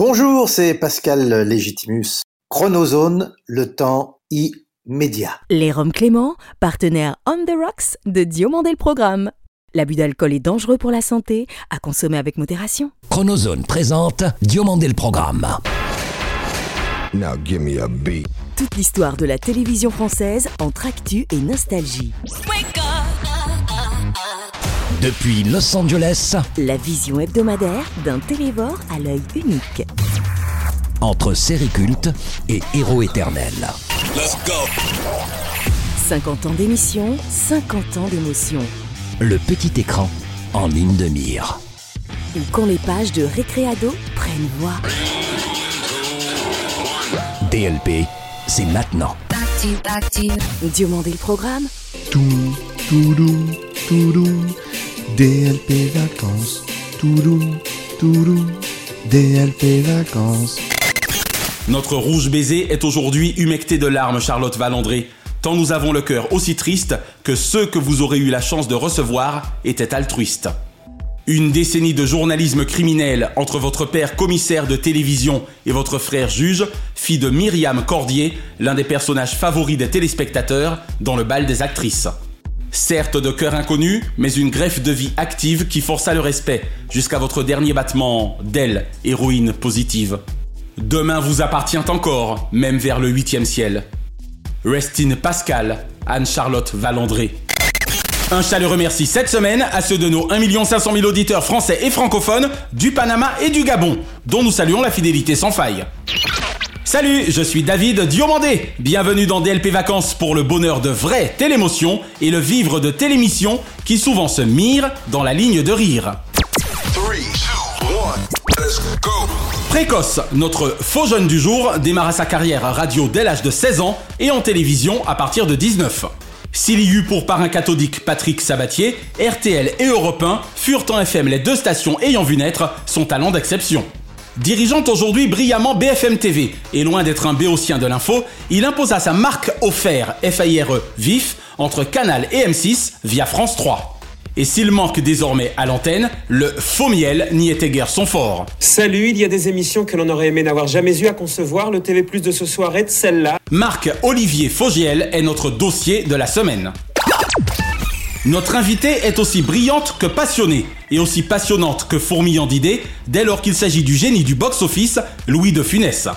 Bonjour, c'est Pascal Légitimus. Chronozone, le temps immédiat. Les Roms Clément, partenaire On the Rocks de Diomandé le Programme. L'abus d'alcool est dangereux pour la santé, à consommer avec modération. Chronozone présente Diomandé le Programme. Now give me a beat. Toute l'histoire de la télévision française entre actu et nostalgie. Depuis Los Angeles, La vision hebdomadaire d'un télévore à l'œil unique. entre série culte et héros éternel. 50 ans d'émission, 50 ans d'émotion. Le petit écran en ligne de mire. Ou quand les pages de Récréado prennent voix. DLP, c'est maintenant. Diomandé le Programme, Tout, toudou, toudou, DLP vacances, toudou, toudou, DLP vacances. Notre rouge baiser est aujourd'hui humecté de larmes, Charlotte Valandré. Tant nous avons le cœur aussi triste que ceux que vous aurez eu la chance de recevoir étaient altruistes. Une décennie de journalisme criminel entre votre père commissaire de télévision et votre frère juge fit de Myriam Cordier l'un des personnages favoris des téléspectateurs dans le bal des actrices. Certes de cœur inconnu, mais une greffe de vie active qui força le respect jusqu'à votre dernier battement d'elle, héroïne positive. Demain vous appartient encore, même vers le huitième ciel. Restine Pascal, Anne-Charlotte Valandré. Un chaleureux merci cette semaine à ceux de nos 1 500 000 auditeurs français et francophones du Panama et du Gabon, dont nous saluons la fidélité sans faille. Salut, je suis David Diomandé. Bienvenue dans DLP Vacances pour le bonheur de vraie télémotion et le vivre de télémission qui souvent se mire dans la ligne de rire. Précoce, notre faux jeune du jour démarra sa carrière radio dès l'âge de 16 ans et en télévision à partir de 19. S'il y eut pour parrain cathodique Patrick Sabatier, RTL et Europe 1 furent en FM les deux stations ayant vu naître son talent d'exception. Dirigeant aujourd'hui brillamment BFM TV et loin d'être un béotien de l'info, il imposa sa marque au fer FAIRE vif entre Canal et M6 via France 3. Et s'il manque désormais à l'antenne, le faux miel n'y était guère son fort. Salut, il y a des émissions que l'on aurait aimé n'avoir jamais eu à concevoir. Le TV Plus de ce soir est de celle-là. Marc-Olivier Fogiel est notre dossier de la semaine. Notre invitée est aussi brillante que passionnée, et aussi passionnante que fourmillant d'idées, dès lors qu'il s'agit du génie du box-office, Louis de Funès.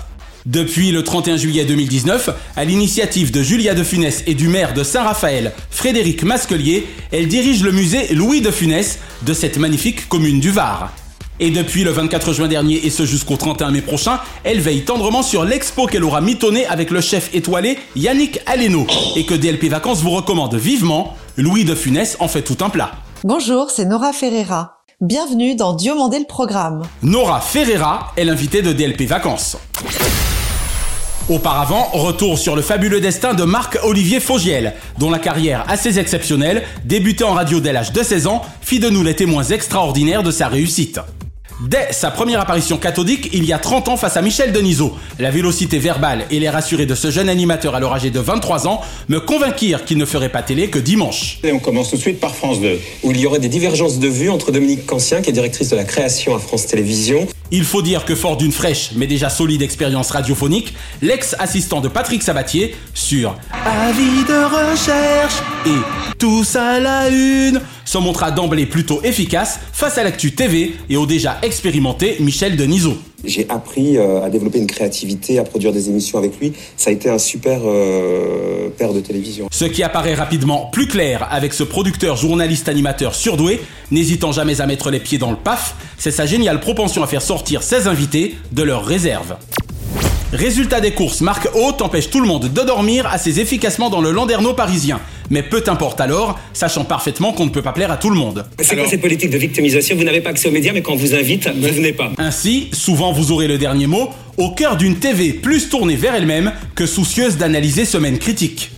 Depuis le 31 juillet 2019, à l'initiative de Julia de Funès et du maire de Saint-Raphaël, Frédéric Masquelier, elle dirige le musée Louis de Funès de cette magnifique commune du Var. Et depuis le 24 juin dernier et ce jusqu'au 31 mai prochain, elle veille tendrement sur l'expo qu'elle aura mitonnée avec le chef étoilé Yannick Aleno et que DLP Vacances vous recommande vivement. Louis de Funès en fait tout un plat. Bonjour, c'est Nora Ferreira. Bienvenue dans Diomandé le Programme. Nora Ferreira est l'invitée de DLP Vacances. Auparavant, retour sur le fabuleux destin de Marc-Olivier Fogiel, dont la carrière assez exceptionnelle, débutée en radio dès l'âge de 16 ans, fit de nous les témoins extraordinaires de sa réussite. Dès sa première apparition cathodique, il y a 30 ans face à Michel Denisot, la vélocité verbale et les rassurés de ce jeune animateur alors âgé de 23 ans me convainquirent qu'il ne ferait pas télé que dimanche. Et on commence tout de suite par France 2, où il y aurait des divergences de vues entre Dominique Cancien, qui est directrice de la création à France Télévisions, Il faut dire que fort d'une fraîche mais déjà solide expérience radiophonique, l'ex-assistant de Patrick Sabatier sur Avis de recherche. Et Tous à la une se montra d'emblée plutôt efficace face à l'actu TV et au déjà expérimenté Michel Denisot. J'ai appris euh, à développer une créativité, à produire des émissions avec lui. Ça a été un super euh, père de télévision. Ce qui apparaît rapidement plus clair avec ce producteur journaliste animateur surdoué, n'hésitant jamais à mettre les pieds dans le paf, c'est sa géniale propension à faire sortir ses invités de leur réserve. Résultat des courses, Marc Haute empêche tout le monde de dormir assez efficacement dans le landerneau parisien. Mais peu importe alors, sachant parfaitement qu'on ne peut pas plaire à tout le monde. C'est quoi cette politique de victimisation? Vous n'avez pas accès aux médias, mais quand on vous invite, vous venez pas. Ainsi, souvent vous aurez le dernier mot, au cœur d'une TV plus tournée vers elle-même que soucieuse d'analyser semaines critiques.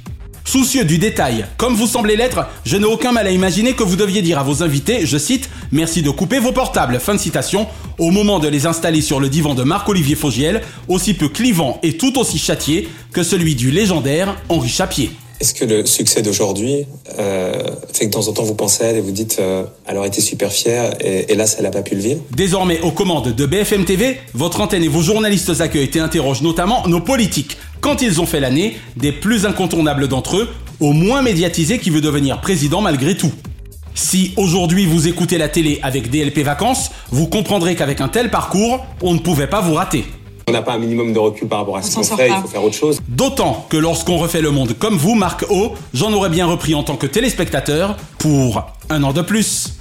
Soucieux du détail, comme vous semblez l'être, je n'ai aucun mal à imaginer que vous deviez dire à vos invités, je cite, merci de couper vos portables, fin de citation, au moment de les installer sur le divan de Marc-Olivier Fogiel, aussi peu clivant et tout aussi châtié que celui du légendaire Henri Chapier. Est-ce que le succès d'aujourd'hui euh, fait que de temps en temps vous pensez à elle et vous dites euh, elle aurait été super fière et, là ça n'a pas pu le vivre? Désormais aux commandes de BFM TV, votre antenne et vos journalistes accueillent et interrogent notamment nos politiques quand ils ont fait l'année, des plus incontournables d'entre eux, au moins médiatisé qui veut devenir président malgré tout. Si aujourd'hui vous écoutez la télé avec DLP Vacances, vous comprendrez qu'avec un tel parcours, on ne pouvait pas vous rater. On n'a pas un minimum de recul par rapport à ce qu'on fait, il faut faire autre chose. D'autant que lorsqu'on refait le monde comme vous, Marc O, j'en aurais bien repris en tant que téléspectateur pour un an de plus.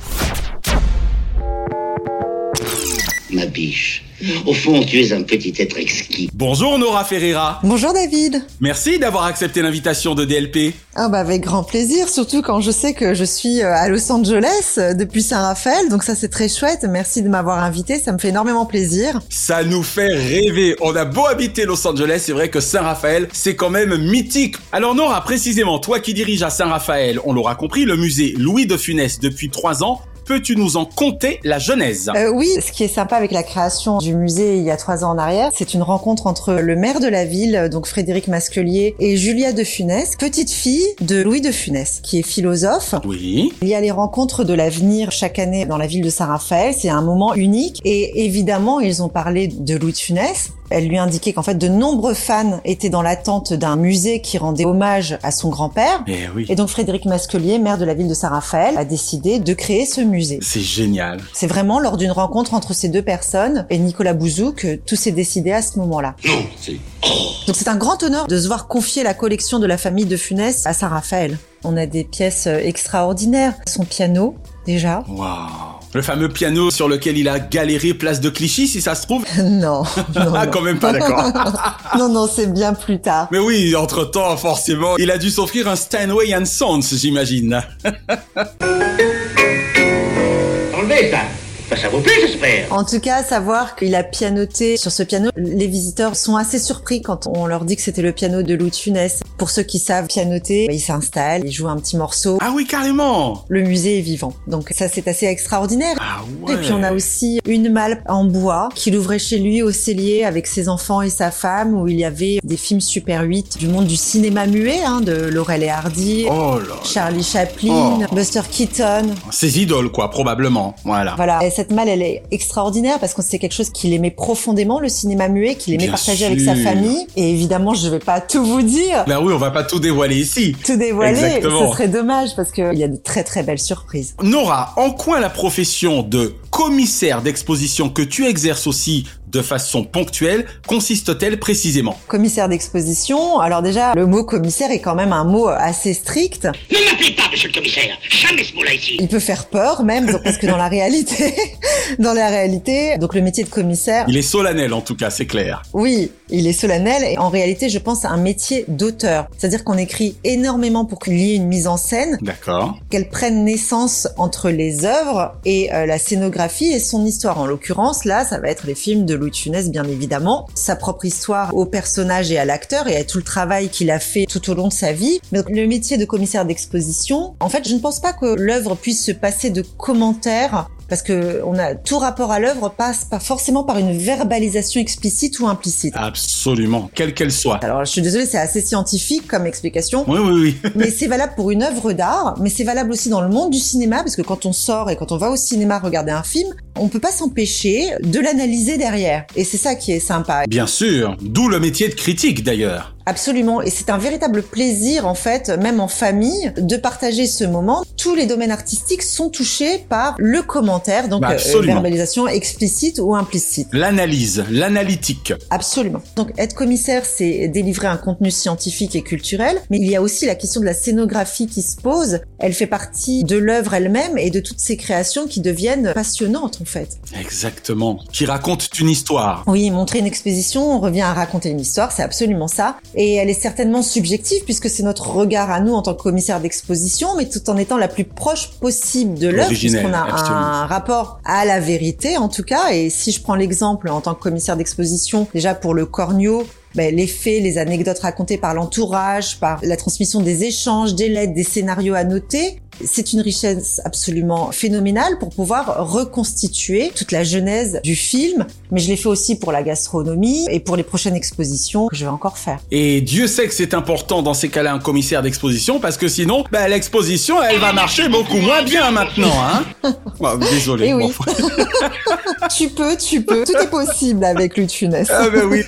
Ma biche, au fond, tu es un petit être exquis. Bonjour Nora Ferreira. Bonjour David. Merci d'avoir accepté l'invitation de DLP. Ah bah avec grand plaisir, surtout quand je sais que je suis euh, à Los Angeles euh, depuis Saint-Raphaël, donc ça c'est très chouette. Merci de m'avoir invité, ça me fait énormément plaisir. Ça nous fait rêver. On a beau habiter Los Angeles, c'est vrai que Saint-Raphaël, c'est quand même mythique. Alors Nora, précisément, toi qui diriges à Saint-Raphaël, on l'aura compris, le musée Louis de Funès depuis trois ans, Peux-tu nous en conter la genèse? Euh, Oui, ce qui est sympa avec la création du musée il y a trois ans en arrière, c'est une rencontre entre le maire de la ville, donc Frédéric Masquelier, et Julia de Funès, petite fille de Louis de Funès, qui est philosophe. Oui. Il y a les rencontres de l'avenir chaque année dans la ville de Saint-Raphaël. C'est un moment unique. Et évidemment, ils ont parlé de Louis de Funès. Elle lui indiquait qu'en fait, de nombreux fans étaient dans l'attente d'un musée qui rendait hommage à son grand-père. Eh oui. Et donc, Frédéric Masquelier, maire de la ville de Saint-Raphaël, a décidé de créer ce musée. C'est génial. C'est vraiment lors d'une rencontre entre ces deux personnes et Nicolas Bouzou que tout s'est décidé à ce moment-là. Non, c'est... Donc c'est un grand honneur de se voir confier la collection de la famille de Funès à Saint-Raphaël. On a des pièces extraordinaires. Son piano, déjà. Waouh le fameux piano sur lequel il a galéré place de Clichy, si ça se trouve Non. non ah, quand même pas, d'accord. non, non, c'est bien plus tard. Mais oui, entre-temps, forcément, il a dû s'offrir un Steinway and Sons, j'imagine. molestan. Ça ça vous plaît, j'espère. En tout cas, savoir qu'il a pianoté sur ce piano, les visiteurs sont assez surpris quand on leur dit que c'était le piano de Louis de Funès. Pour ceux qui savent pianoter, ils s'installent, ils jouent un petit morceau. Ah oui, carrément. Le musée est vivant. Donc ça, c'est assez extraordinaire. Ah ouais. Et puis on a aussi une malle en bois qu'il ouvrait chez lui au cellier avec ses enfants et sa femme où il y avait des films Super 8 du monde du cinéma muet, hein, de Laurel et Hardy, oh là Charlie Chaplin, Oh. Buster Keaton. Ses idoles, quoi, probablement. Voilà. Voilà. Et cette malle, elle est extraordinaire parce que c'est quelque chose qu'il aimait profondément, le cinéma muet, qu'il aimait Bien partager avec sa famille. Et évidemment, je vais pas tout vous dire, Ben oui, on va pas tout dévoiler ici. tout dévoiler. Exactement. Ce serait dommage parce qu'il y a de très très belles surprises. Nora, en quoi la profession de commissaire d'exposition que tu exerces aussi de façon ponctuelle consiste-t-elle précisément Commissaire d'exposition. Alors déjà, le mot commissaire est quand même un mot assez strict. Ne m'appelez pas, monsieur le commissaire. Jamais ce mot-là ici. Il peut faire peur même, donc, parce que dans la réalité, dans la réalité, donc le métier de commissaire, Il est solennel en tout cas, c'est clair. Oui, il est solennel et en réalité, je pense à un métier d'auteur. C'est-à-dire qu'on écrit énormément pour qu'il y ait une mise en scène, D'accord. qu'elle prenne naissance entre les œuvres et euh, la scénographie et son histoire. En l'occurrence, là, ça va être les films de Louis de bien évidemment, sa propre histoire au personnage et à l'acteur et à tout le travail qu'il a fait tout au long de sa vie. Donc, le métier de commissaire d'exposition, en fait, je ne pense pas que l'œuvre puisse se passer de commentaires parce que on a tout rapport à l'œuvre passe pas forcément par une verbalisation explicite ou implicite. Absolument, quelle qu'elle soit. Alors, je suis désolée, c'est assez scientifique comme explication, Oui, oui, oui. mais c'est valable pour une œuvre d'art, mais c'est valable aussi dans le monde du cinéma, parce que quand on sort et quand on va au cinéma regarder un film, on peut pas s'empêcher de l'analyser derrière. Et c'est ça qui est sympa. Bien sûr, d'où le métier de critique d'ailleurs. Absolument. Et c'est un véritable plaisir, en fait, même en famille, de partager ce moment. Tous les domaines artistiques sont touchés par le commentaire, donc Bah, euh, verbalisation explicite ou implicite. L'analyse, l'analytique. Absolument. Donc être commissaire, c'est délivrer un contenu scientifique et culturel, mais il y a aussi la question de la scénographie qui se pose. Elle fait partie de l'œuvre elle-même et de toutes ces créations qui deviennent passionnantes en fait. Exactement. Qui raconte une histoire. Oui, montrer une exposition, on revient à raconter une histoire, c'est absolument ça. Et elle est certainement subjective puisque c'est notre regard à nous en tant que commissaire d'exposition, mais tout en étant la plus proche possible de l'œuvre puisqu'on a absolument. un rapport à la vérité en tout cas. Et si je prends l'exemple en tant que commissaire d'exposition, déjà pour le cornio, ben, les faits, les anecdotes racontées par l'entourage, par la transmission des échanges, des lettres, des scénarios à noter, C'est une richesse absolument phénoménale pour pouvoir reconstituer toute la genèse du film, mais je l'ai fait aussi pour la gastronomie et pour les prochaines expositions que je vais encore faire. Et Dieu sait que c'est important dans ces cas-là un commissaire d'exposition parce que sinon, bah, l'exposition, elle va marcher beaucoup moins bien maintenant, hein. Oh, désolé. Eh oui. tu peux, tu peux, tout est possible avec Louis de Funès. Ah ben oui,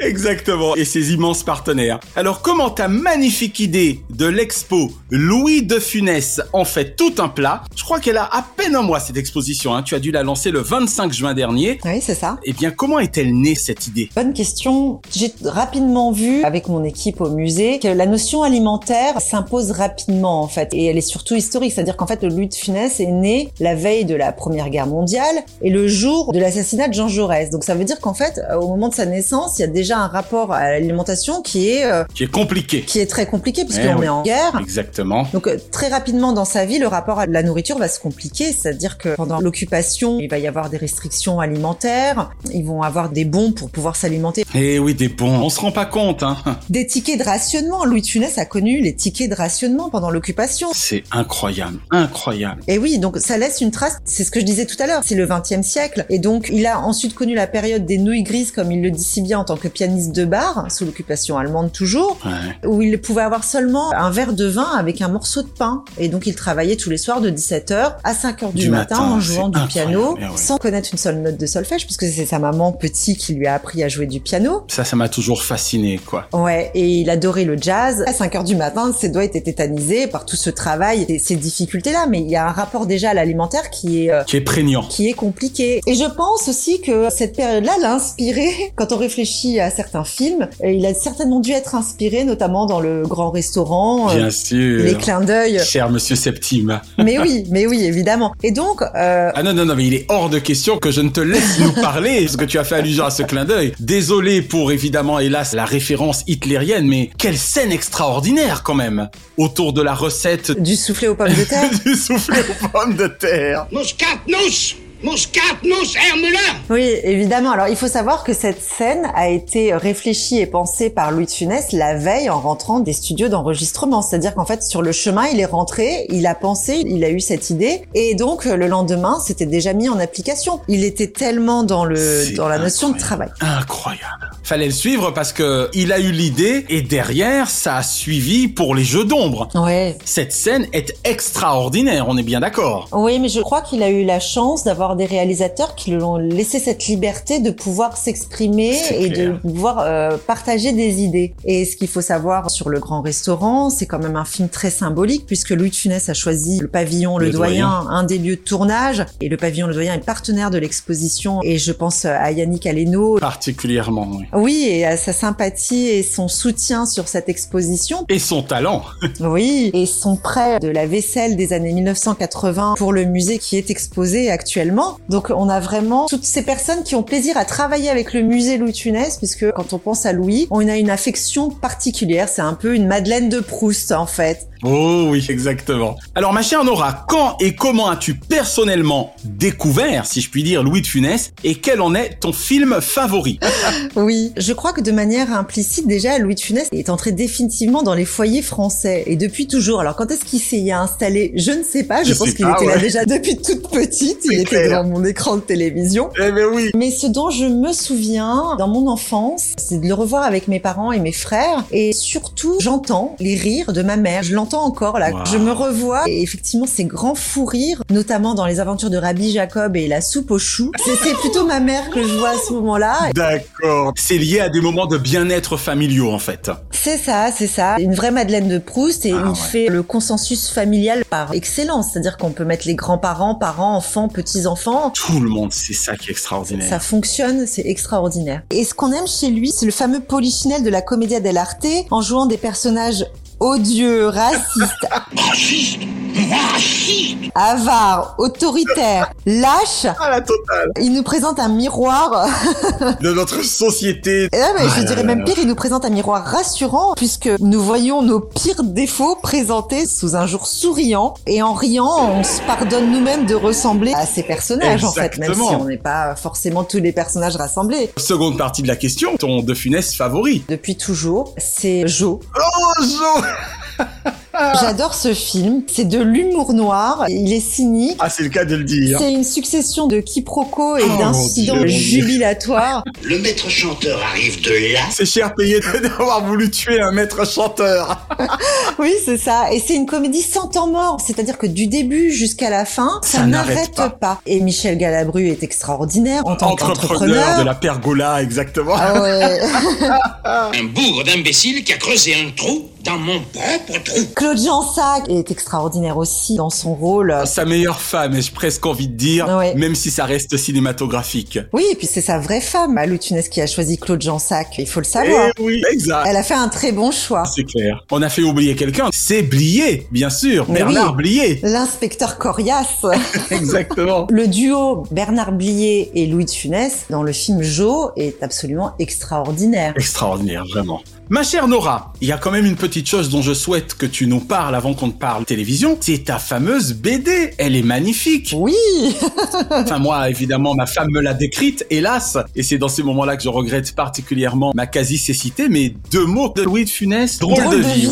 exactement. Et ses immenses partenaires. Alors comment ta magnifique idée de l'expo Louis de Funès en fait tout un plat Je crois qu'elle a à peine un mois cette exposition. Hein. Tu as dû la lancer le 25 juin dernier. Oui, c'est ça. Eh bien, comment est-elle née cette idée? Bonne question. J'ai rapidement vu avec mon équipe au musée que la notion alimentaire s'impose rapidement en fait et elle est surtout historique, c'est-à-dire qu'en fait le Louis de Funès est né la veille de la Première Guerre mondiale et le jour de l'assassinat de Jean Jaurès. Donc ça veut dire qu'en fait euh, au moment de sa naissance, il y a déjà un rapport à l'alimentation qui est euh, Qui est compliqué. qui est très compliqué puisqu'on Eh oui. est en guerre. Exactement. Donc euh, très rapidement dans sa vie, le rapport à la nourriture va se compliquer, c'est-à-dire que pendant l'occupation, il va y avoir des restrictions alimentaires, ils vont avoir des bons pour pouvoir s'alimenter. Eh oui, des bons. On se rend pas compte, hein. Des tickets de rationnement, Louis de Funès a connu les tickets de rationnement pendant l'occupation. C'est incroyable, incroyable. Et oui, donc ça laisse une trace, c'est ce que je disais tout à l'heure, c'est le 20e siècle. Et donc il a ensuite connu la période des nouilles grises, comme il le dit si bien en tant que pianiste de bar, sous l'occupation allemande toujours, Ouais. où il pouvait avoir seulement un verre de vin avec un morceau de pain. Et donc il travaillait tous les soirs de 17h à 5h du, Du matin, matin, en jouant du piano, eh ouais. sans connaître une seule note de solfège, puisque c'est sa maman petit qui lui a appris à jouer du piano. Ça, ça m'a toujours fasciné, quoi. Ouais, et il adorait le jazz. À 5 heures du matin, ses doigts étaient tétanisés par tout ce travail et ces difficultés-là. Mais il y a un rapport déjà à l'alimentaire qui est, euh, Qui est prégnant. qui est compliqué. Et je pense aussi que cette période-là l'a inspiré quand on réfléchit à certains films. Et il a certainement dû être inspiré, notamment dans le grand restaurant, euh, Bien sûr. les clins d'œil. Cher monsieur Septime. Mais oui, mais oui, évidemment. Et donc, euh, Ah non, non, non, mais il est hors de question que je ne te laisse nous parler, parce que tu as fait allusion à ce clin d'œil. Désolé pour, évidemment, hélas, la référence hitlérienne, mais quelle scène extraordinaire, quand même, autour de la recette du soufflé aux pommes de terre. du soufflé aux pommes de terre. Muscatnuss Muscatnuss, Hermelin Oui, évidemment. Alors, il faut savoir que cette scène a été réfléchie et pensée par Louis de Funès la veille en rentrant des studios d'enregistrement. C'est-à-dire qu'en fait, sur le chemin, il est rentré, il a pensé, il a eu cette idée, et donc le lendemain, c'était déjà mis en application. Il était tellement dans le dans la notion de travail. Incroyable. Fallait le suivre parce que il a eu l'idée et derrière, ça a suivi pour les jeux d'ombre. Ouais. Cette scène est extraordinaire, on est bien d'accord. Oui, mais je crois qu'il a eu la chance d'avoir des réalisateurs qui lui ont laissé cette liberté de pouvoir s'exprimer et clair. de pouvoir euh, partager des idées. Et ce qu'il faut savoir sur le Grand Restaurant, c'est quand même un film très symbolique puisque Louis de Funès a choisi le pavillon Le, Le Doyen, Doyen. un des lieux de tournage. Et le pavillon Le Doyen est partenaire de l'exposition. Et je pense à Yannick Aleno. Particulièrement, oui. Oui, et à sa sympathie et son soutien sur cette exposition. Et son talent. Oui, et son prêt de la vaisselle des années 1980 pour le musée qui est exposé actuellement. Donc on a vraiment toutes ces personnes qui ont plaisir à travailler avec le musée Louis de Funès, puisque quand on pense à Louis, on a une affection particulière. C'est un peu une Madeleine de Proust en fait. Oh oui, exactement. Alors ma chère Nora, quand et comment as-tu personnellement découvert, si je puis dire, Louis de Funès et quel en est ton film favori? Oui, je crois que de manière implicite déjà, Louis de Funès est entré définitivement dans les foyers français et depuis toujours. Alors quand est-ce qu'il s'est y installé? Je ne sais pas. Je, Je pense qu'il était là déjà depuis toute petite. Il était. Devant mon écran de télévision. Eh ben oui. Mais ce dont je me souviens dans mon enfance, c'est de le revoir avec mes parents et mes frères. Et surtout, j'entends les rires de ma mère. Je l'entends encore là. Wow. Je me revois. Et effectivement, ces grands fous rires, notamment dans les aventures de Rabbi Jacob et la soupe aux choux. C'est plutôt ma mère que je vois à ce moment-là. D'accord. C'est lié à des moments de bien-être familiaux en fait. C'est ça, c'est ça. Une vraie Madeleine de Proust et Ah il ouais. fait le consensus familial par excellence. C'est-à-dire qu'on peut mettre les grands-parents, parents, enfants, petits-enfants. Tout le monde, c'est ça qui est extraordinaire. Ça fonctionne, c'est extraordinaire. Et ce qu'on aime chez lui, c'est le fameux polichinelle de la Commedia dell'arte en jouant des personnages odieux, racistes, Raciste Raciste avares, autoritaires, lâches. Ah la totale Il nous présente un miroir. de notre société. Et là, mais Ah je là dirais là même là. pire, il nous présente un miroir rassurant puisque nous voyons nos pires défauts présentés sous un jour souriant et en riant, on se pardonne nous-mêmes de ressembler à ces personnages en fait, même si on n'est pas forcément tous les personnages rassemblés. Seconde partie de la question, ton de Funès favori? Depuis toujours, c'est Jo. Oh Jo J'adore ce film. C'est de l'humour noir. Il est cynique. Ah, c'est le cas de le dire. C'est une succession de quiproquos et Oh, d'incidents jubilatoires. Le maître chanteur arrive de là. C'est cher payé d'avoir voulu tuer un maître chanteur. Oui, c'est ça. Et c'est une comédie sans temps mort. C'est-à-dire que du début jusqu'à la fin, ça, Ça n'arrête pas. Et Michel Galabru est extraordinaire en tant Entrepreneur qu'entrepreneur. de la pergola, exactement. Ah ouais. Un bougre d'imbécile qui a creusé un trou dans mon propre trou. Claude Jansac est extraordinaire aussi dans son rôle. Sa meilleure femme, ai-je presque envie de dire, Ouais. même si ça reste cinématographique. Oui, et puis c'est sa vraie femme, Lou Tunès, qui a choisi Claude Jansac. Il faut le savoir. Eh oui, exact. Elle a fait un très bon choix. C'est clair. On a fait oublier quelqu'un. C'est Blier, bien sûr. Mais Bernard oui. Blier. L'inspecteur Corias. Exactement. Le duo Bernard Blier et Louis de Funès dans le film Jo est absolument extraordinaire. Extraordinaire, vraiment. Ma chère Nora, il y a quand même une petite chose dont je souhaite que tu nous parles avant qu'on te parle télévision. C'est ta fameuse BD. Elle est magnifique. Oui Enfin, moi, évidemment, ma femme me l'a décrite, hélas. Et c'est dans ces moments-là que je regrette particulièrement ma quasi-cécité, mais deux mots de Louis de Funès. Drôle, de, vie.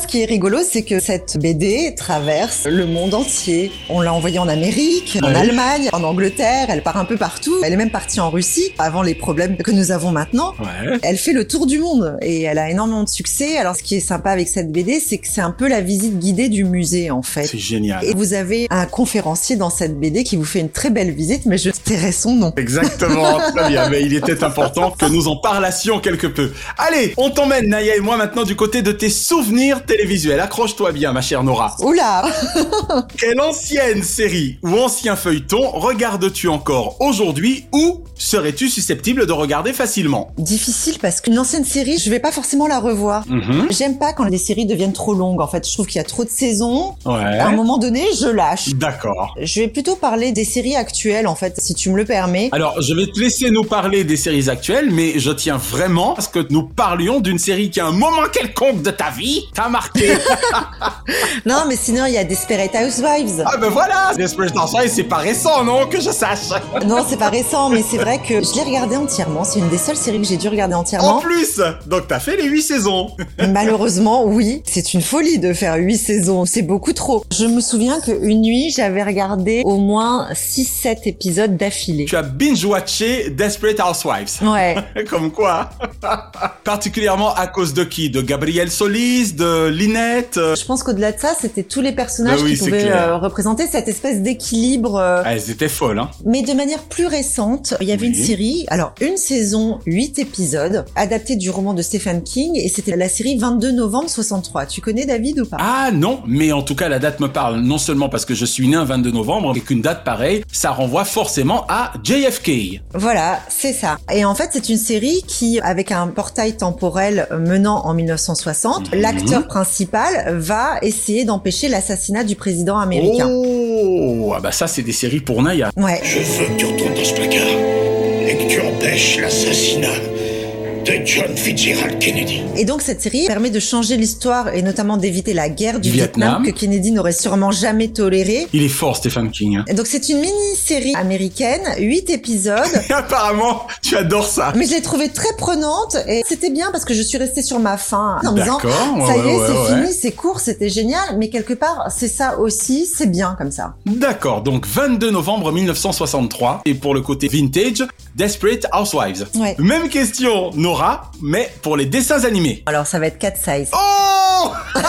Ce qui est rigolo, c'est que cette BD traverse le monde entier. On l'a envoyée en Amérique, en. Allemagne, en Angleterre, elle part un peu partout. Elle est même partie en Russie, avant les problèmes que nous avons maintenant. Ouais. Elle fait le tour du monde et elle a énormément de succès. Alors ce qui est sympa avec cette BD, c'est que c'est un peu la visite guidée du musée en fait. C'est génial. Et vous avez un conférencier dans cette BD qui vous fait une très belle visite, mais je tairai son nom. Exactement, très bien. Mais il était important que nous en parlassions quelque peu. Allez, on t'emmène, Naya et moi, maintenant du côté de tes souvenirs télévisuels. Accroche-toi bien, ma chère Nora. Oula Quelle ancienne série ou ancien feuilleton regardes-tu encore aujourd'hui ou serais-tu susceptible de regarder facilement? Difficile parce qu'une ancienne série, je vais pas forcément la revoir. Mhm. J'aime pas quand les séries deviennent trop longues. En fait, je trouve qu'il y a trop de saisons. À un Ouais. moment donné, je lâche. D'accord. Je vais plutôt parler des séries actuelles, en fait, si tu me le permets. Alors, je vais te laisser nous parler des séries actuelles, mais je tiens vraiment à ce que nous parlions d'une série qui, à un moment quelconque de ta vie, t'a marqué. Non, mais sinon, il y a Desperate Housewives. ah ben voilà Desperate Housewives, c'est pas récent, non Que je sache. Non, c'est pas récent, mais c'est vrai que je l'ai regardé entièrement. C'est une des seules séries que j'ai dû regarder En entièrement. plus Donc t'as fait les huit saisons Malheureusement, oui. C'est une folie de faire huit saisons. C'est beaucoup trop. Je me souviens qu'une nuit, j'avais regardé au moins 6-7 épisodes d'affilée. Tu as binge-watché Desperate Housewives. Ouais. Comme quoi Particulièrement à cause de qui? De Gabriel Solis, de Linette euh, Je pense qu'au-delà de ça, c'était tous les personnages oui, qui pouvaient euh, représenter cette espèce d'équilibre. euh, ah, Elles étaient folles, hein Mais de manière plus récente, il y avait Oui. une série, alors une saison, 8 épisodes, adaptée du roman de Stephen King, et c'était la série 22 novembre 63. Tu connais David ou pas? Ah non, mais en tout cas la date me parle, non seulement parce que je suis né un 22 novembre, mais qu'une date pareille, ça renvoie forcément à JFK. Voilà, c'est ça. Et en fait, c'est une série qui, avec un portail temporel menant en 1960, Mhm. l'acteur principal va essayer d'empêcher l'assassinat du président américain. Oh, ah bah ça c'est des séries pour Naya. Ouais. Je veux que tu retournes dans ce placard et que tu empêches l'assassinat de John Fitzgerald Kennedy. Et donc cette série permet de changer l'histoire et notamment d'éviter la guerre du Vietnam. Vietnam, que Kennedy n'aurait sûrement jamais toléré. Il est fort Stephen King. hein. Et donc c'est une mini-série américaine, 8 épisodes. Et apparemment, tu adores ça. Mais je l'ai trouvée très prenante et c'était bien parce que je suis restée sur ma faim en me disant ça y est, ouais, c'est ouais. fini, c'est court, c'était génial, mais quelque part c'est ça aussi, c'est bien comme ça. D'accord, donc 22 novembre 1963. Et pour le côté vintage, Desperate Housewives. Ouais. Même question, Mais pour les dessins animés. Alors ça va être 4 size. Oh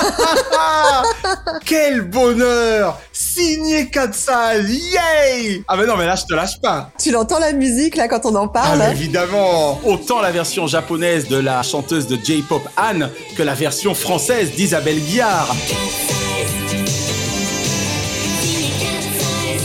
Quel bonheur Signé Katsal Yay Ah mais non, mais là, je te lâche pas Tu l'entends la musique là quand on en Ah, parle mais évidemment Autant la version japonaise de la chanteuse de J-pop Anne que la version française d'Isabelle Guillard.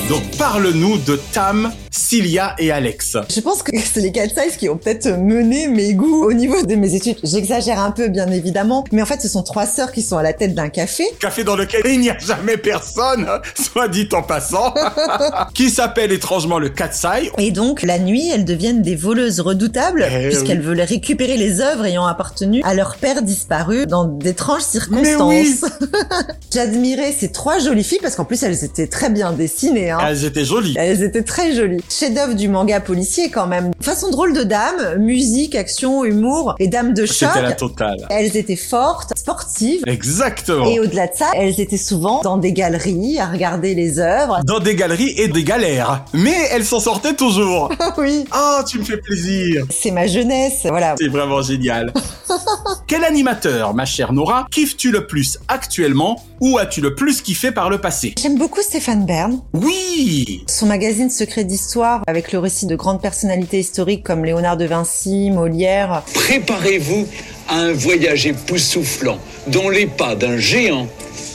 Donc parle-nous de Tam, Cilia et Alex. Je pense que c'est les 4 size qui ont peut-être mené mes goûts au niveau de mes études. J'exagère un peu bien évidemment, mais en fait ce sont trois sœurs qui sont à la tête d'un café. Café dans lequel il n'y a jamais personne, soit dit en passant, qui s'appelle étrangement le Katsai. Et donc, la nuit, elles deviennent des voleuses redoutables, Eh puisqu'elles oui. veulent récupérer les œuvres ayant appartenu à leur père disparu dans d'étranges circonstances. oui. J'admirais ces trois jolies filles, parce qu'en plus, elles étaient très bien dessinées. Hein. Elles étaient jolies. Elles étaient très jolies. Chef-d'œuvre du manga policier quand même. Façon drôle de dame, musique, action, humour et dames de choc. C'était la totale. Elles étaient fortes, sportives. Exactement. Et au-delà de ça, elles étaient souvent dans des galeries à regarder les œuvres. Dans des galeries et des galères. Mais elles s'en sortaient toujours. oui. Oh, tu me fais plaisir. C'est ma jeunesse, voilà. C'est vraiment génial. Quel animateur, ma chère Nora, kiffes-tu le plus actuellement ou as-tu le plus kiffé par le passé? J'aime beaucoup Stéphane Bern. Oui Son magazine Secret d'Histoire, avec le récit de grandes personnalités historiques comme Léonard de Vinci, Molière. Préparez-vous à un voyage époustouflant dans les pas d'un géant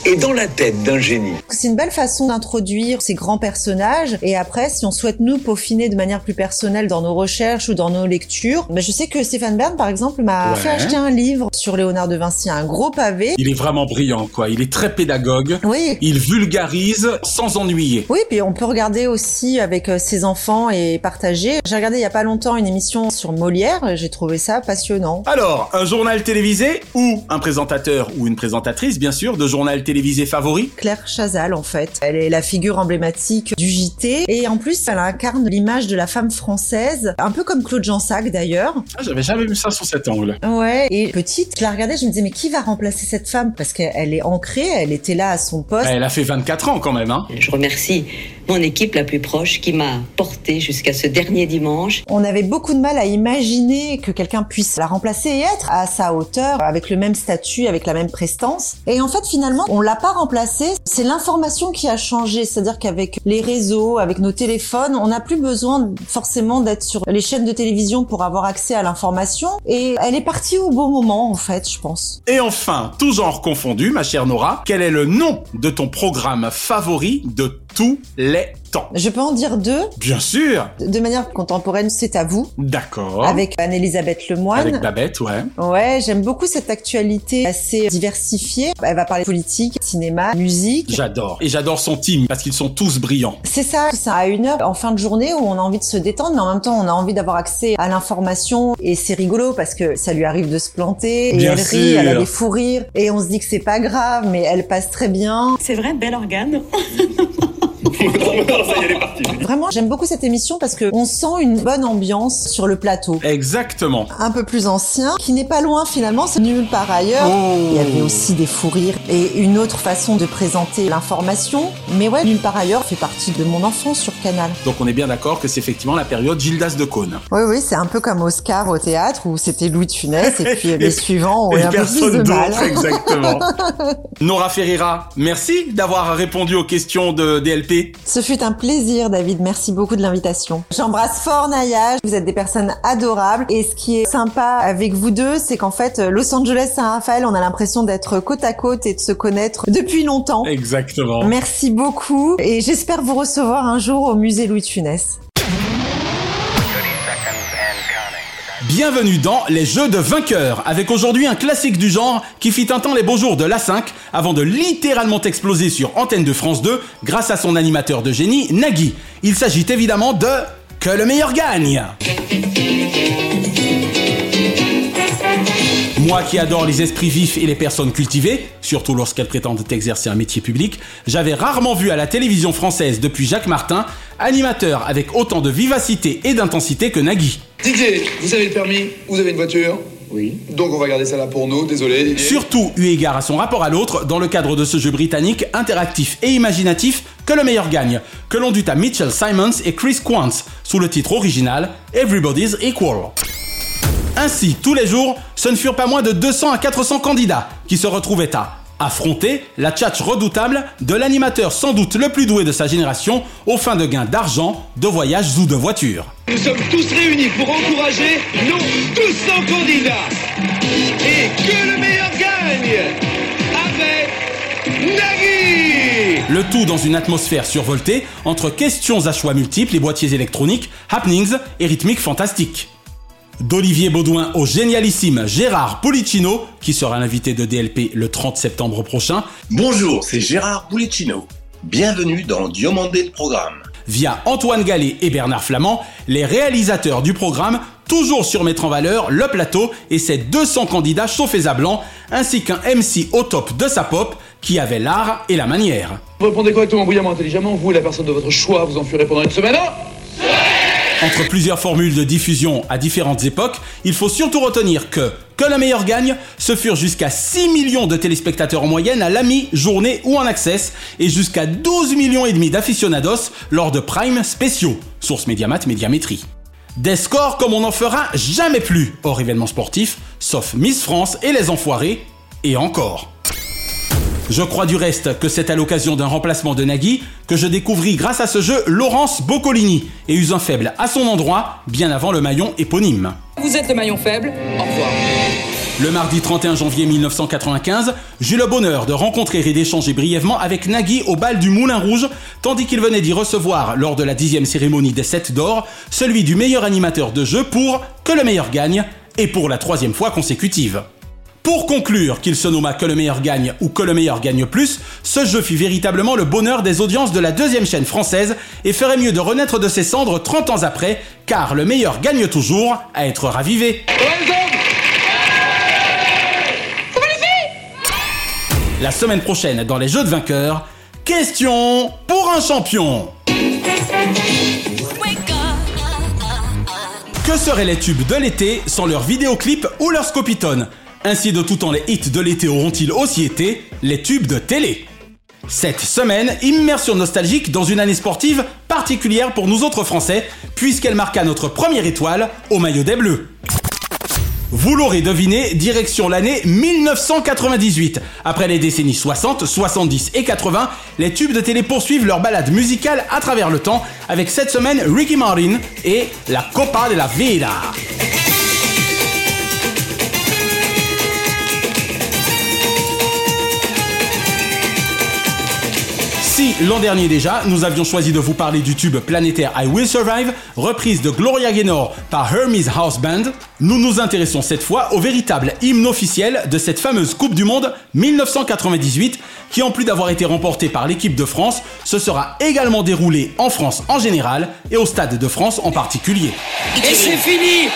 et dans la tête d'un génie. C'est une belle façon d'introduire ces grands personnages et après, si on souhaite nous peaufiner de manière plus personnelle dans nos recherches ou dans nos lectures, ben je sais que Stéphane Bern, par exemple, m'a Ouais. fait acheter un livre sur Léonard de Vinci, un gros pavé. Il est vraiment brillant, quoi. Il est très pédagogue. Oui. Il vulgarise sans ennuyer. Oui, puis on peut regarder aussi avec euh, ses enfants et partager. J'ai regardé il y a pas longtemps une émission sur Molière, j'ai trouvé ça passionnant. Alors, un journal télévisé ou un présentateur ou une présentatrice, bien sûr, de journal télévisé favori Claire Chazal, en fait. Elle est la figure emblématique du JT. Et en plus, elle incarne l'image de la femme française, un peu comme Claude Jansac d'ailleurs. Ah, j'avais jamais vu ça sous cet angle. Ouais, et petite, je la regardais, je me disais, mais qui va remplacer cette femme? Parce qu'elle est ancrée, elle était là à son poste. Elle a fait 24 ans quand même, hein. Je remercie mon équipe la plus proche qui m'a porté jusqu'à ce dernier dimanche. On avait beaucoup de mal à imaginer que quelqu'un puisse la remplacer et être à sa hauteur, avec le même statut, avec la même prestance. Et en fait, finalement, on l'a pas remplacée. C'est l'information qui a changé. C'est-à-dire qu'avec les réseaux, avec nos téléphones, on n'a plus besoin forcément d'être sur les chaînes de télévision pour avoir accès à l'information. Et elle est partie au bon moment, en fait, je pense. Et enfin, tout genre confondu, ma chère Nora, quel est le nom de ton programme favori de tous les temps Je peux en dire deux. Bien sûr De manière contemporaine, c'est à vous. D'accord. Avec Anne-Elisabeth Lemoine. Avec Babette, ouais. Ouais, j'aime beaucoup cette actualité assez diversifiée. Elle va parler politique, cinéma, musique. J'adore. Et j'adore son team, parce qu'ils sont tous brillants. C'est ça, c'est à une heure en fin de journée où on a envie de se détendre, mais en même temps on a envie d'avoir accès à l'information et c'est rigolo parce que ça lui arrive de se planter et Bien elle rit, sûr. elle a des fous rires et on se dit que c'est pas grave, mais elle passe très bien. C'est vrai, bel organe. Vraiment, j'aime beaucoup cette émission parce que on sent une bonne ambiance sur le plateau. Exactement. Un peu plus ancien, qui n'est pas loin finalement, c'est nulle part ailleurs. Oh. Il y avait aussi des fous rires et une autre façon de présenter l'information. Mais ouais, nulle part ailleurs fait partie de mon enfance sur Canal. Donc on est bien d'accord que c'est effectivement la période Gildas de Cône. Oui, oui, c'est un peu comme Oscar au théâtre où c'était Louis de Funès et puis les suivants ont Et eu un peu plus personne de mal. d'autre, exactement. Nora Ferreira, merci d'avoir répondu aux questions de DLP. Ce fut un plaisir, David. Merci beaucoup de l'invitation. J'embrasse fort Naya. Vous êtes des personnes adorables. Et ce qui est sympa avec vous deux, c'est qu'en fait, Los Angeles Saint-Raphaël, on a l'impression d'être côte à côte et de se connaître depuis longtemps. Exactement. Merci beaucoup. Et j'espère vous recevoir un jour au musée Louis de Funès. Bienvenue dans Les Jeux de vainqueurs, avec aujourd'hui un classique du genre qui fit un temps les beaux jours de l'A5 avant de littéralement exploser sur antenne de France 2 grâce à son animateur de génie, Nagui. Il s'agit évidemment de Que le meilleur gagne Moi qui adore les esprits vifs et les personnes cultivées, surtout lorsqu'elles prétendent exercer un métier public, j'avais rarement vu à la télévision française depuis Jacques Martin, animateur avec autant de vivacité et d'intensité que Nagui. Didier, vous avez le permis Vous avez une voiture Oui. Donc on va garder ça là pour nous, désolé. Surtout eu égard à son rapport à l'autre dans le cadre de ce jeu britannique interactif et imaginatif que le meilleur gagne, que l'on dut à Mitchell Simons et Chris Quantz sous le titre original Everybody's Equal. Ainsi, tous les jours, ce ne furent pas moins de 200 à 400 candidats qui se retrouvaient à affronter la tchatch redoutable de l'animateur sans doute le plus doué de sa génération aux fins de gains d'argent, de voyages ou de voitures. Nous sommes tous réunis pour encourager nos 200 candidats. Et que le meilleur gagne avec Nagui Le tout dans une atmosphère survoltée entre questions à choix multiples et boîtiers électroniques, happenings et rythmiques fantastiques. D'Olivier Baudouin au génialissime Gérard Policino, qui sera l'invité de DLP le 30 septembre prochain, Bonjour, c'est Gérard Pulicino. Bienvenue dans Diomandé le programme. via Antoine Gallet et Bernard Flamand, les réalisateurs du programme, toujours surmettre en valeur le plateau et ses 200 candidats chauffés à blanc, ainsi qu'un MC au top de sa pop qui avait l'art et la manière. Vous répondez correctement, brillamment, intelligemment. Vous et la personne de votre choix, vous en ferez pendant une semaine. Entre plusieurs formules de diffusion à différentes époques, il faut surtout retenir que que le meilleur gagne, ce furent jusqu'à 6 millions de téléspectateurs en moyenne à la mi-journée ou en access et jusqu'à 12 millions et demi d'aficionados lors de prime spéciaux. Source Mediamat Médiamétrie. Des scores comme on n'en fera jamais plus hors événements sportifs, sauf Miss France et les Enfoirés, et encore. Je crois du reste que c'est à l'occasion d'un remplacement de Nagui que je découvris grâce à ce jeu Laurence Boccolini et eus un faible à son endroit bien avant le maillon éponyme. Vous êtes le maillon faible, au revoir. Le mardi 31 janvier 1995, j'eus le bonheur de rencontrer et d'échanger brièvement avec Nagui au bal du Moulin Rouge, tandis qu'il venait d'y recevoir, lors de la dixième cérémonie des Sept d'Or, celui du meilleur animateur de jeu pour Que le meilleur gagne, et pour la troisième fois consécutive. Pour conclure qu'il se nomma Que le meilleur gagne ou Que le meilleur gagne plus, ce jeu fit véritablement le bonheur des audiences de la deuxième chaîne française et ferait mieux de renaître de ses cendres 30 ans après, car le meilleur gagne toujours à être ravivé. La semaine prochaine, dans les Jeux de vainqueurs, question pour un champion. Que seraient les tubes de l'été sans leurs vidéoclips ou leurs scopitones? Ainsi de tout temps les hits de l'été auront-ils aussi été les tubes de télé cette semaine, immersion nostalgique dans une année sportive particulière pour nous autres Français, puisqu'elle marqua notre première étoile au maillot des Bleus. Vous l'aurez deviné, direction l'année 1998. Après les décennies 60, 70 et 80, les tubes de télé poursuivent leur balade musicale à travers le temps avec cette semaine Ricky Martin et La Copa de la Vida. Si l'an dernier déjà, nous avions choisi de vous parler du tube planétaire I Will Survive, reprise de Gloria Gaynor par Hermes House Band, nous nous intéressons cette fois au véritable hymne officiel de cette fameuse Coupe du Monde 1998, qui en plus d'avoir été remportée par l'équipe de France, se sera également déroulée en France en général et au Stade de France en particulier. Et c'est fini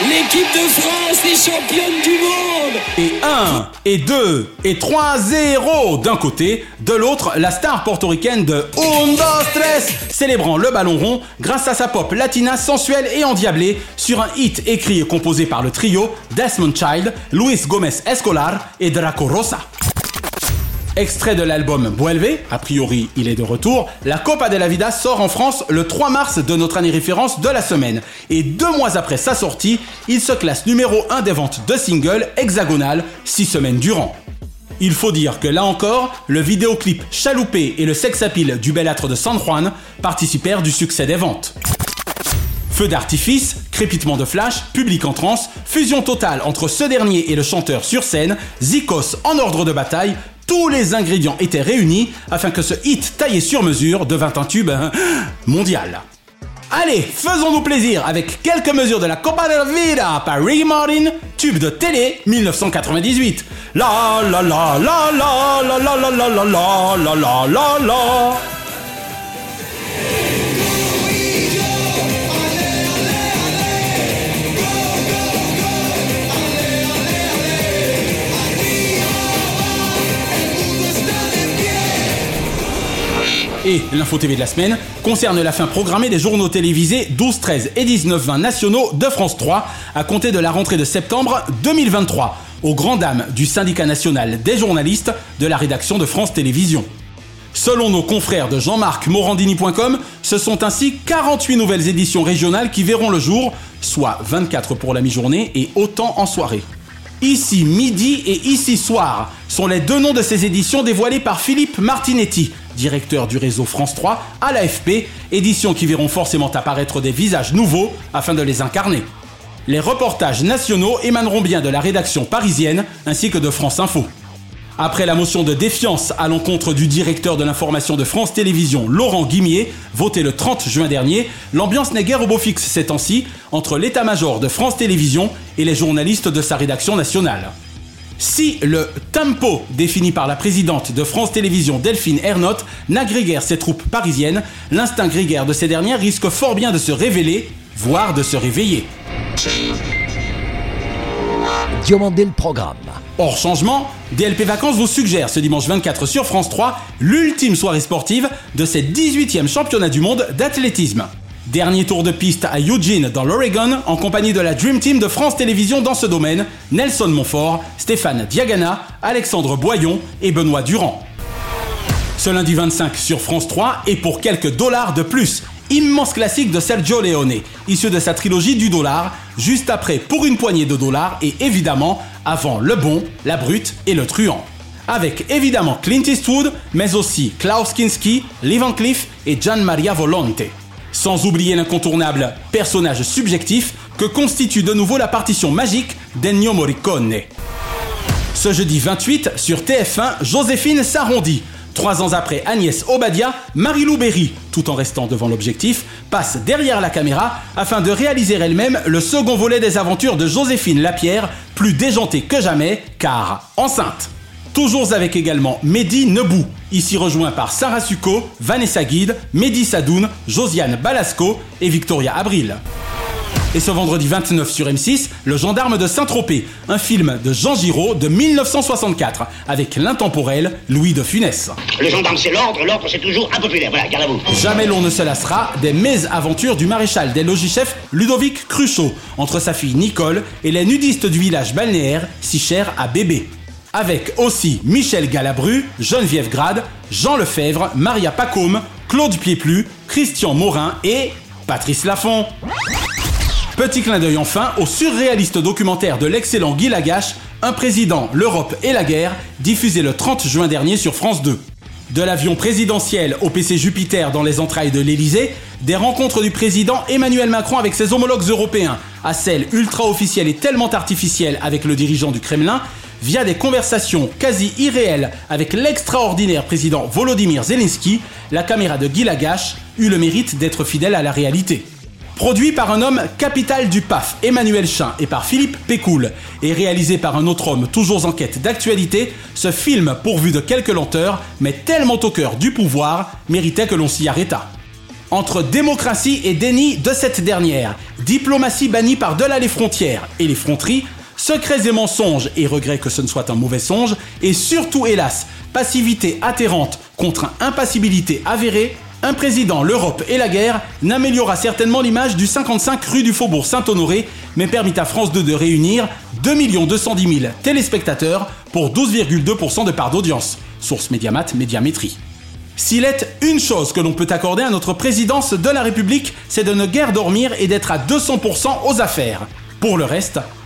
L'équipe de France est championne du monde Et 1, et 2, et 3-0 d'un côté, de l'autre, la star portoricaine de Un, dos, tres, célébrant le ballon rond grâce à sa pop latina sensuelle et endiablée sur un hit écrit et composé par le trio Desmond Child, Luis Gomez Escolar et Draco Rosa. Extrait de l'album Vuelve, a priori il est de retour, la Copa de la Vida sort en France le 3 mars de notre année référence de la semaine. Et deux mois après sa sortie, il se classe numéro 1 des ventes de singles hexagonales 6 semaines durant. Il faut dire que là encore, le vidéoclip Chaloupé et le sex appeal du belâtre de San Juan participèrent du succès des ventes. Feu d'artifice, crépitement de flash, public en transe, fusion totale entre ce dernier et le chanteur sur scène, Zikos en ordre de bataille, tous les ingrédients étaient réunis afin que ce hit taillé sur mesure devint un tube hein, mondial. Allez, faisons-nous plaisir avec quelques mesures de la Copa de la Vida par Ricky Martin, tube de télé 1998. La la la la la la la la la la la la la la Et l'info TV de la semaine concerne la fin programmée des journaux télévisés 12, 13 et 19, 20 nationaux de France 3 à compter de la rentrée de septembre 2023, aux grandes dames du syndicat national des journalistes de la rédaction de France Télévisions. Selon nos confrères de Jean-Marc-Morandini.com, ce sont ainsi 48 nouvelles éditions régionales qui verront le jour, soit 24 pour la mi-journée et autant en soirée. Ici midi et ici soir sont les deux noms de ces éditions dévoilés par Philippe Martinetti, directeur du réseau France 3 à l'AFP, éditions qui verront forcément apparaître des visages nouveaux afin de les incarner. Les reportages nationaux émaneront bien de la rédaction parisienne ainsi que de France Info. Après la motion de défiance à l'encontre du directeur de l'information de France Télévisions, Laurent Guimier, votée le 30 juin dernier, l'ambiance n'est guère au beau fixe ces temps-ci entre l'état-major de France Télévisions et les journalistes de sa rédaction nationale. Si le tempo défini par la présidente de France Télévisions Delphine Ernotte n'agrégère ses troupes parisiennes, l'instinct grégaire de ces dernières risque fort bien de se révéler, voire de se réveiller. Diomandé le programme. Hors changement, DLP Vacances vous suggère ce dimanche 24 sur France 3 l'ultime soirée sportive de cette 18e championnat du monde d'athlétisme. Dernier tour de piste à Eugene dans l'Oregon en compagnie de la Dream Team de France Télévisions dans ce domaine, Nelson Montfort, Stéphane Diagana, Alexandre Boyon et Benoît Durand. Ce lundi 25 sur France 3 et pour quelques dollars de plus, immense classique de Sergio Leone, issu de sa trilogie du dollar, juste après Pour une poignée de dollars et évidemment avant Le Bon, La Brute et Le Truand. Avec évidemment Clint Eastwood, mais aussi Klaus Kinski, Lee Van Cleef et Gian Maria Volonte. Sans oublier l'incontournable personnage subjectif que constitue de nouveau la partition magique d'Ennio Morricone. Ce jeudi 28 sur TF1, Joséphine s'arrondit. Trois ans après Agnès Obadia, Marie-Lou Berry, tout en restant devant l'objectif, passe derrière la caméra afin de réaliser elle-même le second volet des aventures de Joséphine Lapierre, plus déjantée que jamais, car enceinte. Toujours avec également Mehdi Nebou, ici rejoint par Sarah Succo, Vanessa Guide, Mehdi Sadoun, Josiane Balasco et Victoria Abril. Et ce vendredi 29 sur M6, Le gendarme de Saint-Tropez, un film de Jean Giraud de 1964, avec l'intemporel Louis de Funès. Le gendarme c'est l'ordre, l'ordre c'est toujours impopulaire, voilà, garde à vous. Jamais l'on ne se lassera des mésaventures du maréchal des logis-chefs Ludovic Cruchot, entre sa fille Nicole et les nudistes du village balnéaire, si cher à bébé avec aussi Michel Galabru, Geneviève Grade, Jean Lefebvre, Maria Pacôme, Claude Pieplu, Christian Morin et Patrice Laffont. Petit clin d'œil enfin au surréaliste documentaire de l'excellent Guy Lagache, Un président, l'Europe et la guerre, diffusé le 30 juin dernier sur France 2. De l'avion présidentiel au PC Jupiter dans les entrailles de l'Elysée, des rencontres du président Emmanuel Macron avec ses homologues européens, à celles ultra officielles et tellement artificielles avec le dirigeant du Kremlin, via des conversations quasi irréelles avec l'extraordinaire président Volodymyr Zelensky, la caméra de Guy Lagache eut le mérite d'être fidèle à la réalité. Produit par un homme capital du PAF, Emmanuel Chin, et par Philippe Pécoul, et réalisé par un autre homme toujours en quête d'actualité, ce film, pourvu de quelques lenteurs, mais tellement au cœur du pouvoir, méritait que l'on s'y arrêtât. Entre démocratie et déni de cette dernière, diplomatie bannie par-delà les frontières et les fronteries, secrets et mensonges et regrets que ce ne soit un mauvais songe, et surtout hélas, passivité atterrante contre impassibilité avérée, un président, l'Europe et la guerre n'améliora certainement l'image du 55 rue du Faubourg Saint-Honoré, mais permit à France 2 de réunir 2 210 000 téléspectateurs pour 12,2% de part d'audience. Source Médiamat, Médiamétrie. S'il est une chose que l'on peut accorder à notre présidence de la République, c'est de ne guère dormir et d'être à 200% aux affaires. Pour le reste,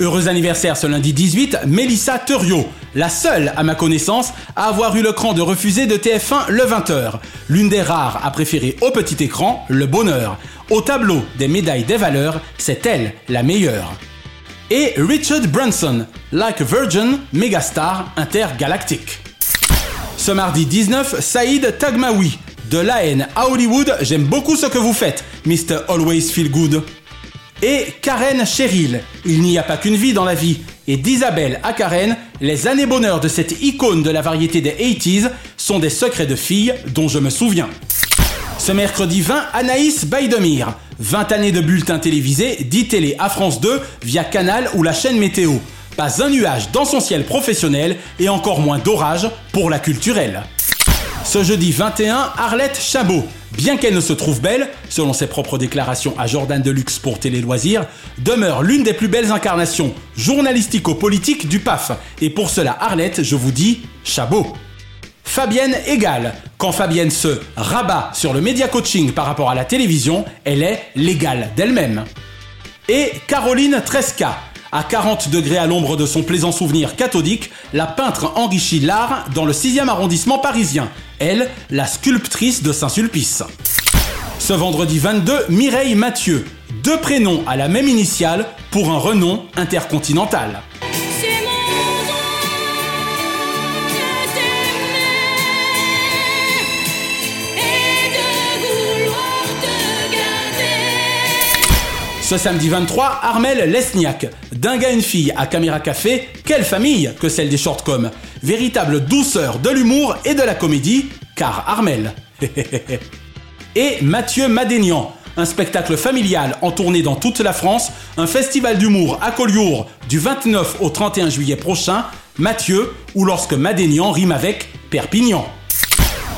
Heureux anniversaire ce lundi 18, Mélissa Thurio, la seule, à ma connaissance, à avoir eu le cran de refuser de TF1 le 20h. L'une des rares à préférer au petit écran le bonheur. Au tableau des médailles des valeurs, c'est elle la meilleure. Et Richard Branson, Like Virgin, mégastar intergalactique. Ce mardi 19, Saïd Tagmaoui, de la haine à Hollywood, j'aime beaucoup ce que vous faites, Mr. Always Feel Good et Karen Cheryl. Il n'y a pas qu'une vie dans la vie. Et d'Isabelle à Karen, les années bonheur de cette icône de la variété des 80s sont des secrets de filles dont je me souviens. Ce mercredi 20, Anaïs Baïdemir. 20 années de bulletins télévisés, 10 télé à France 2 via Canal ou la chaîne Météo. Pas un nuage dans son ciel professionnel et encore moins d'orage pour la culturelle. Ce jeudi 21, Arlette Chabot. Bien qu'elle ne se trouve belle, selon ses propres déclarations à Jordan Deluxe pour Télé Loisirs, demeure l'une des plus belles incarnations journalistico-politiques du PAF. Et pour cela, Arlette, je vous dis Chabot. Fabienne égale. Quand Fabienne se rabat sur le média coaching par rapport à la télévision, elle est l'égale d'elle-même. Et Caroline Tresca. À 40 degrés à l'ombre de son plaisant souvenir cathodique, la peintre enrichit l'art dans le 6e arrondissement parisien. Elle, la sculptrice de Saint-Sulpice. Ce vendredi 22, Mireille Mathieu. Deux prénoms à la même initiale pour un renom intercontinental. Ce samedi 23, Armel Lesniak. D'un gars une fille à Caméra Café, quelle famille que celle des shortcoms. Véritable douceur de l'humour et de la comédie, car Armel. et Mathieu Madénian. Un spectacle familial en tournée dans toute la France, un festival d'humour à Collioure du 29 au 31 juillet prochain, Mathieu, ou lorsque Madénian rime avec Perpignan.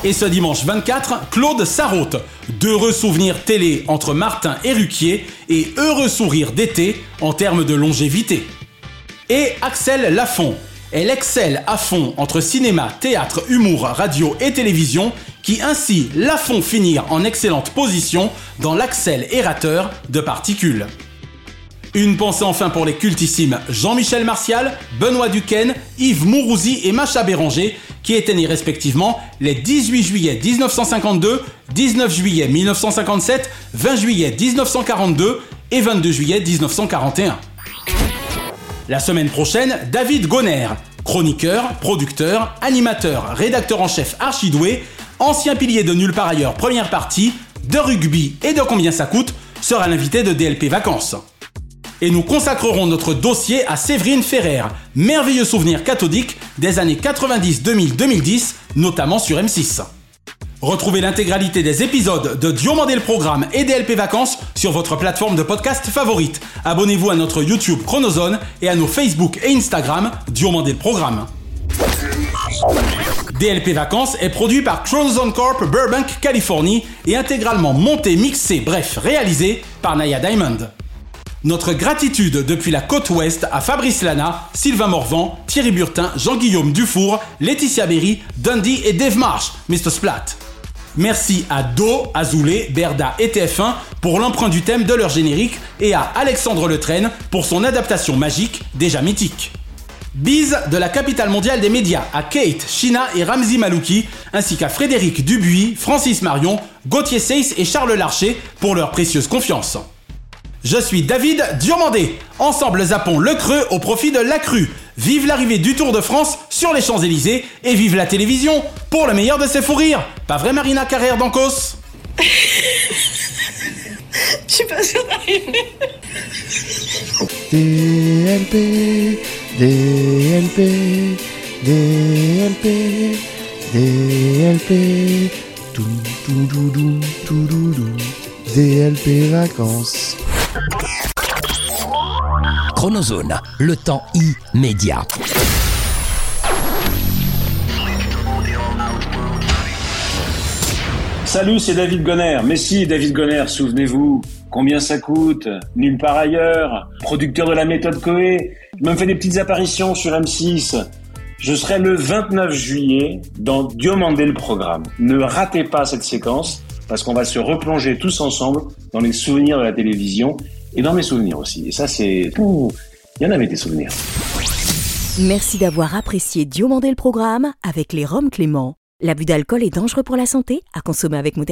Et ce dimanche 24, Claude Sarraute. D'heureux souvenirs télé entre Martin et Ruquier et heureux sourires d'été en termes de longévité. Et Axel Lafont. Elle excelle à fond entre cinéma, théâtre, humour, radio et télévision, qui ainsi la font finir en excellente position dans l'axel errateur de particules. Une pensée enfin pour les cultissimes Jean-Michel Martial, Benoît Duquesne, Yves Mourouzi et Macha Béranger, qui étaient nés respectivement les 18 juillet 1952, 19 juillet 1957, 20 juillet 1942 et 22 juillet 1941. La semaine prochaine, David Goner, chroniqueur, producteur, animateur, rédacteur en chef archidoué, ancien pilier de nulle part ailleurs première partie, de rugby et de combien ça coûte, sera l'invité de DLP Vacances. Et nous consacrerons notre dossier à Séverine Ferrer, merveilleux souvenir cathodique des années 90, 2000, 2010, notamment sur M6. Retrouvez l'intégralité des épisodes de Diomandé le Programme et DLP Vacances sur votre plateforme de podcast favorite. Abonnez-vous à notre YouTube Chronozone et à nos Facebook et Instagram Diomandé le Programme. DLP Vacances est produit par Chronozone Corp Burbank, Californie et intégralement monté, mixé, bref, réalisé par Naya Diamond. Notre gratitude depuis la côte ouest à Fabrice Lana, Sylvain Morvan, Thierry Burtin, Jean-Guillaume Dufour, Laetitia Berry, Dundee et Dave Marsh, Mr. Splat. Merci à Do, Azoulay, Berda et TF1 pour l'emprunt du thème de leur générique et à Alexandre Letraine pour son adaptation magique déjà mythique. Bise de la capitale mondiale des médias à Kate, Shina et Ramzi Malouki, ainsi qu'à Frédéric Dubuis, Francis Marion, Gauthier Seyss et Charles Larcher pour leur précieuse confiance. Je suis David Diomandé. Ensemble zappons le creux au profit de la crue. Vive l'arrivée du Tour de France sur les Champs-Élysées et vive la télévision pour le meilleur de ses fous rires. Pas vrai Marina Carrère d'Ancos Je suis pas sûre d'arriver. DLP, DLP, DLP, DLP, tout, tout, doudou, tout, doudou, DLP vacances. Chronozone, le temps immédiat. Salut, c'est David Gonner. Mais si, David Gonner, souvenez-vous, combien ça coûte Nulle part ailleurs. Producteur de la méthode Coé. Je me fais des petites apparitions sur M6. Je serai le 29 juillet dans Diomandé le programme. Ne ratez pas cette séquence parce qu'on va se replonger tous ensemble dans les souvenirs de la télévision et dans mes souvenirs aussi. Et ça, c'est... Il y en avait des souvenirs. Merci d'avoir apprécié Diomandé le programme avec les Roms Clément. L'abus d'alcool est dangereux pour la santé, à consommer avec modération.